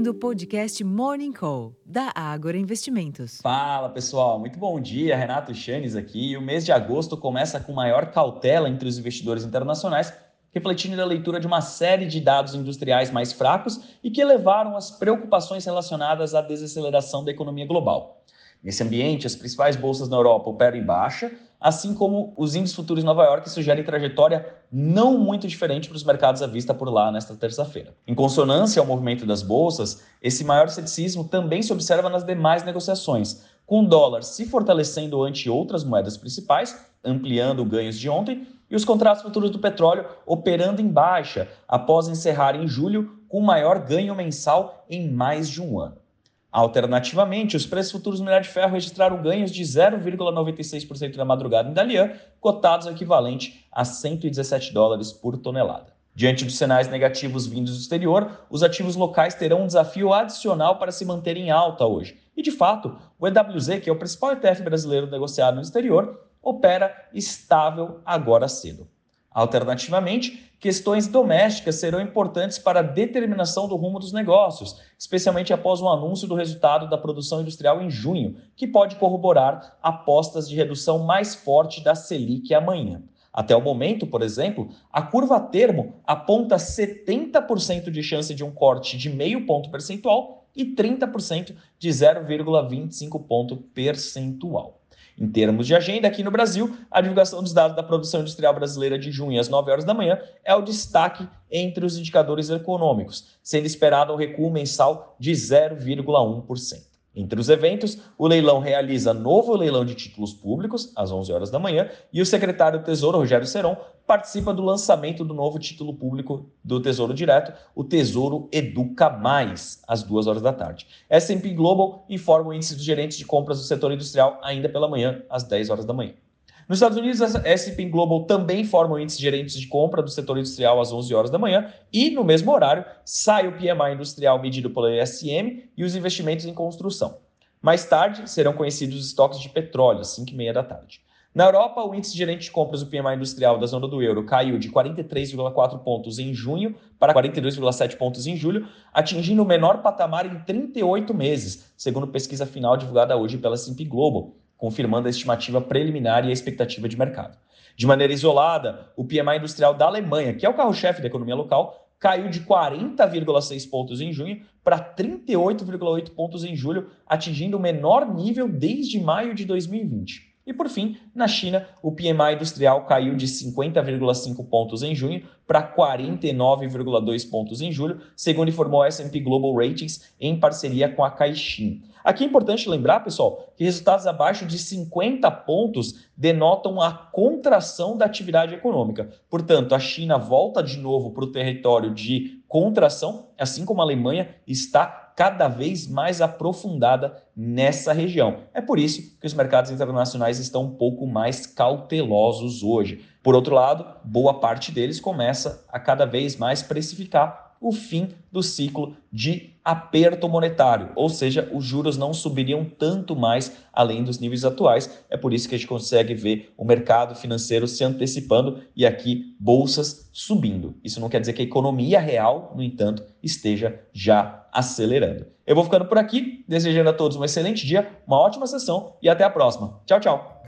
ouvindo o podcast Morning Call, da Ágora Investimentos. Fala pessoal, muito bom dia. Renato Chanes aqui. O mês de agosto começa com maior cautela entre os investidores internacionais, refletindo na leitura de uma série de dados industriais mais fracos e que levaram as preocupações relacionadas à desaceleração da economia global. Nesse ambiente, as principais bolsas na Europa operam em baixa, assim como os índices futuros Nova York sugerem trajetória não muito diferente para os mercados à vista por lá nesta terça-feira. Em consonância ao movimento das bolsas, esse maior ceticismo também se observa nas demais negociações, com o dólar se fortalecendo ante outras moedas principais, ampliando ganhos de ontem, e os contratos futuros do petróleo operando em baixa após encerrar em julho com o maior ganho mensal em mais de um ano. Alternativamente, os preços futuros do minério de ferro registraram ganhos de 0,96% na madrugada em Dalian, cotados equivalente a 117 dólares por tonelada. Diante dos sinais negativos vindos do exterior, os ativos locais terão um desafio adicional para se manterem em alta hoje. E, de fato, o EWZ, que é o principal ETF brasileiro negociado no exterior, opera estável agora cedo. Alternativamente, questões domésticas serão importantes para a determinação do rumo dos negócios, especialmente após o anúncio do resultado da produção industrial em junho, que pode corroborar apostas de redução mais forte da Selic amanhã. Até o momento, por exemplo, a curva a termo aponta 70% de chance de um corte de meio ponto percentual e 30% de 0,25 ponto percentual. Em termos de agenda, aqui no Brasil, a divulgação dos dados da produção industrial brasileira de junho às 9 horas da manhã é o destaque entre os indicadores econômicos, sendo esperado um recuo mensal de 0,1%. Entre os eventos, o leilão realiza novo leilão de títulos públicos, às 11 horas da manhã, e o secretário do Tesouro, Rogério Seron, participa do lançamento do novo título público do Tesouro Direto, o Tesouro Educa Mais, às 2 horas da tarde. S&P Global informa o índice dos gerentes de compras do setor industrial ainda pela manhã, às 10 horas da manhã. Nos Estados Unidos, a S&P Global também forma o índice de gerentes de compra do setor industrial às 11 horas da manhã e, no mesmo horário, sai o PMI industrial medido pelo ISM e os investimentos em construção. Mais tarde, serão conhecidos os estoques de petróleo, às 5h30 da tarde. Na Europa, o índice de gerente de compras do PMI industrial da zona do euro caiu de 43,4 pontos em junho para 42,7 pontos em julho, atingindo o menor patamar em 38 meses, segundo pesquisa final divulgada hoje pela S&P Global, confirmando a estimativa preliminar e a expectativa de mercado. De maneira isolada, o PMI industrial da Alemanha, que é o carro-chefe da economia local, caiu de 40,6 pontos em junho para 38,8 pontos em julho, atingindo o menor nível desde maio de 2020. E por fim, na China, o PMI industrial caiu de 50,5 pontos em junho para 49,2 pontos em julho, segundo informou a S&P Global Ratings em parceria com a Caixin. Aqui é importante lembrar, pessoal, que resultados abaixo de 50 pontos denotam a contração da atividade econômica. Portanto, a China volta de novo para o território de contração, assim como a Alemanha está cada vez mais aprofundada nessa região. É por isso que os mercados internacionais estão um pouco mais cautelosos hoje. Por outro lado, boa parte deles começa a cada vez mais precificar o fim do ciclo de aperto monetário, ou seja, os juros não subiriam tanto mais além dos níveis atuais. É por isso que a gente consegue ver o mercado financeiro se antecipando e aqui bolsas subindo. Isso não quer dizer que a economia real, no entanto, esteja já acelerando. Eu vou ficando por aqui, desejando a todos um excelente dia, uma ótima sessão e até a próxima. Tchau, tchau.